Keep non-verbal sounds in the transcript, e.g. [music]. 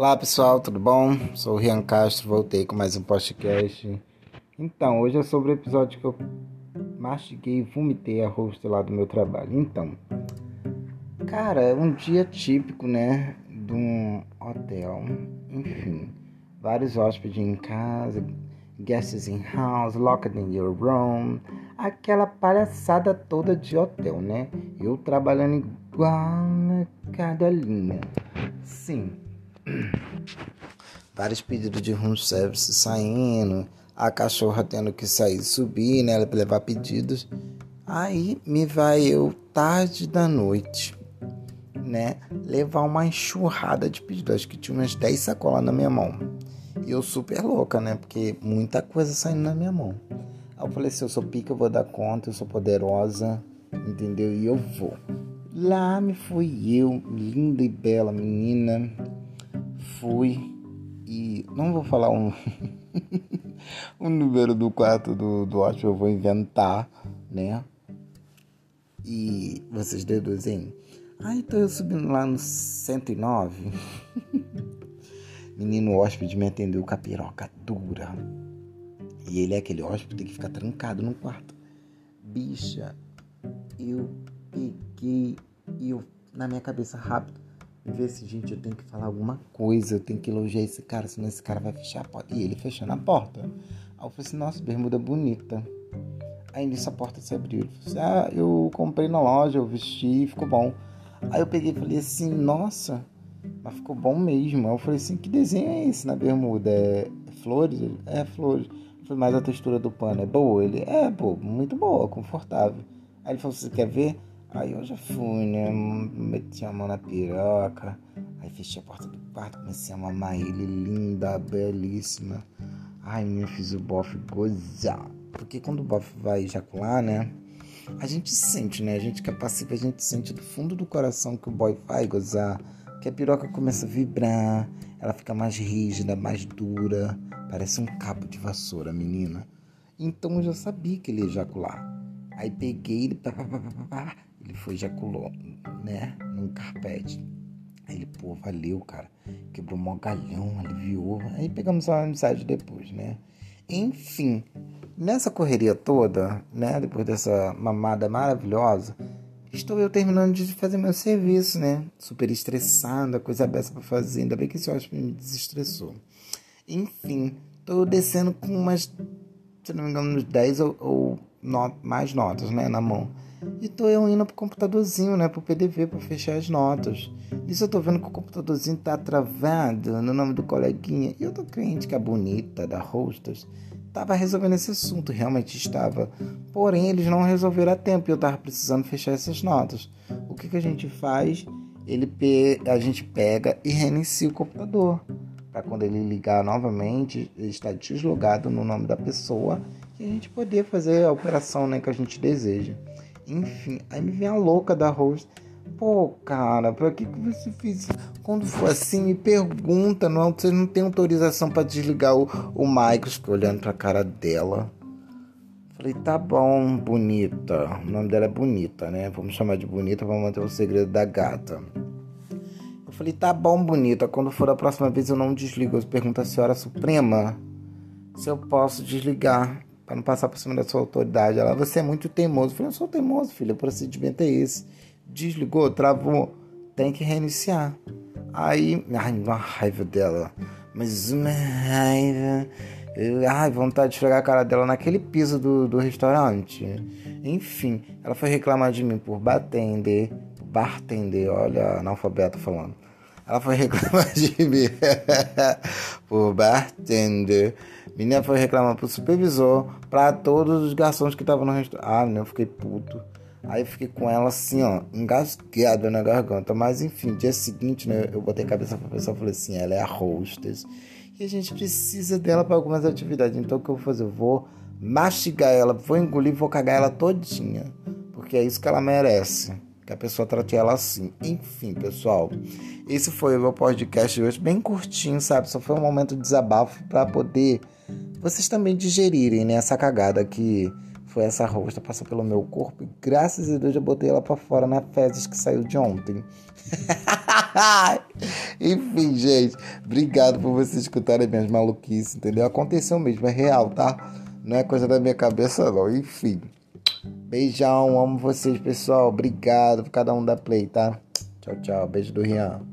Olá pessoal, tudo bom? Sou o Rian Castro, voltei com mais um podcast. Então, hoje é sobre o episódio que eu mastiguei e vomitei a host lá do meu trabalho. Então, cara, é um dia típico, né? De um hotel. Enfim, vários hóspedes em casa, guests in house, locked in your room. Aquela palhaçada toda de hotel, né? Eu trabalhando igual na cadelinha. Sim Vários pedidos de room service saindo, a cachorra tendo que sair subir, né? Pra levar pedidos. Aí me vai eu, tarde da noite, né? Levar uma enxurrada de pedidos. Acho que tinha umas 10 sacolas na minha mão. E eu super louca, né? Porque muita coisa saindo na minha mão. Aí eu falei assim: eu sou pica, eu vou dar conta, eu sou poderosa, entendeu? E eu vou. Lá me fui eu, linda e bela menina, fui e não vou falar um, [laughs] um número do quarto do, do hóspede, eu vou inventar, né? E vocês deduzem. Ah, então eu subindo lá no 109. [laughs] Menino hóspede me atendeu com a piroca dura. E ele é aquele hóspede que ficar trancado no quarto. Bicha, eu peguei e eu, na minha cabeça rápido, ver se, gente, eu tenho que falar alguma coisa, eu tenho que elogiar esse cara, senão esse cara vai fechar a porta. E ele fechando a porta. Aí eu falei assim, nossa, bermuda bonita. Aí nisso a porta se abriu. Ele falou assim, ah, eu comprei na loja, eu vesti, ficou bom. Aí eu peguei e falei assim, nossa, mas ficou bom mesmo. Aí eu falei assim, que desenho é esse na bermuda? É, flores? Ele, é, flores. Eu falei, mas a textura do pano é boa? Ele, é, pô, muito boa, confortável. Aí ele falou, você quer ver? Aí eu já fui, né? Meti a mão na piroca. Aí fechei a porta do quarto, comecei a mamar ele, linda, belíssima. Ai, meu, fiz o bofe gozar. Porque quando o bofe vai ejacular, né? A gente sente, né? A gente que é passiva, a gente sente do fundo do coração que o boy vai gozar. Que a piroca começa a vibrar, ela fica mais rígida, mais dura. Parece um cabo de vassoura, menina. Então eu já sabia que ele ia ejacular. Aí peguei ele, pá, pá, pá, ele foi, ejaculou, né? Num carpete. Aí ele, pô, valeu, cara. Quebrou um galhão, aliviou. Aí pegamos uma amizade depois, né? Enfim, nessa correria toda, né? Depois dessa mamada maravilhosa, estou eu terminando de fazer meu serviço, né? Super estressada, coisa dessa pra fazer. Ainda bem que esse hóspede me desestressou. Enfim, tô descendo com umas, se não me engano, uns 10 ou, ou not, mais notas, né? Na mão. E tô eu indo pro computadorzinho, né? Pro PDV, para fechar as notas. Nisso eu tô vendo que o computadorzinho tá travado no nome do coleguinha. E eu tô crente que a bonita da Hostas tava resolvendo esse assunto, realmente estava. Porém, eles não resolveram a tempo e eu tava precisando fechar essas notas. O que, que a gente faz? Ele pe... A gente pega e reinicia o computador. Para quando ele ligar novamente, ele está deslogado no nome da pessoa e a gente poder fazer a operação né, que a gente deseja. Enfim, aí me vem a louca da Rose. Pô, cara, pra que, que você fez isso? Quando for assim, me pergunta, não, você não tem autorização para desligar o, o Michael, olhando pra cara dela. Falei, tá bom, bonita. O nome dela é Bonita, né? Vamos chamar de Bonita, vamos manter o segredo da gata. Eu falei, tá bom, Bonita. Quando for a próxima vez eu não desligo. Eu pergunto à senhora Suprema se eu posso desligar para não passar por cima da sua autoridade. Ela, você é muito teimoso. Eu falei, eu sou teimoso, filho, o procedimento é esse. Desligou, travou, tem que reiniciar. Aí, ai, uma raiva dela. Mas uma raiva. Ai, vontade de esfregar a cara dela naquele piso do, do restaurante. Enfim, ela foi reclamar de mim por bartender, bartender, olha, analfabeto falando. Ela foi [laughs] reclamar de mim [laughs] por bartender Menina foi reclamar pro supervisor, para todos os garçons que estavam no restaurante. Ah, menina, eu fiquei puto. Aí fiquei com ela assim, ó, engasgada na garganta. Mas enfim, dia seguinte, né, eu botei a cabeça pra pessoa e falei assim: ela é a hostess. E a gente precisa dela para algumas atividades. Então o que eu vou fazer? Eu vou mastigar ela, vou engolir, vou cagar ela todinha. Porque é isso que ela merece. Que a pessoa trate ela assim. Enfim, pessoal. Esse foi o meu podcast de hoje, bem curtinho, sabe? Só foi um momento de desabafo para poder vocês também digerirem né, essa cagada que foi essa rosta, passou pelo meu corpo e graças a Deus eu botei ela para fora na fezes que saiu de ontem. [laughs] Enfim, gente, obrigado por vocês escutarem minhas maluquices, entendeu? Aconteceu mesmo, é real, tá? Não é coisa da minha cabeça, não. Enfim. Beijão, amo vocês, pessoal. Obrigado por cada um da play, tá? Tchau, tchau. Beijo do Rian.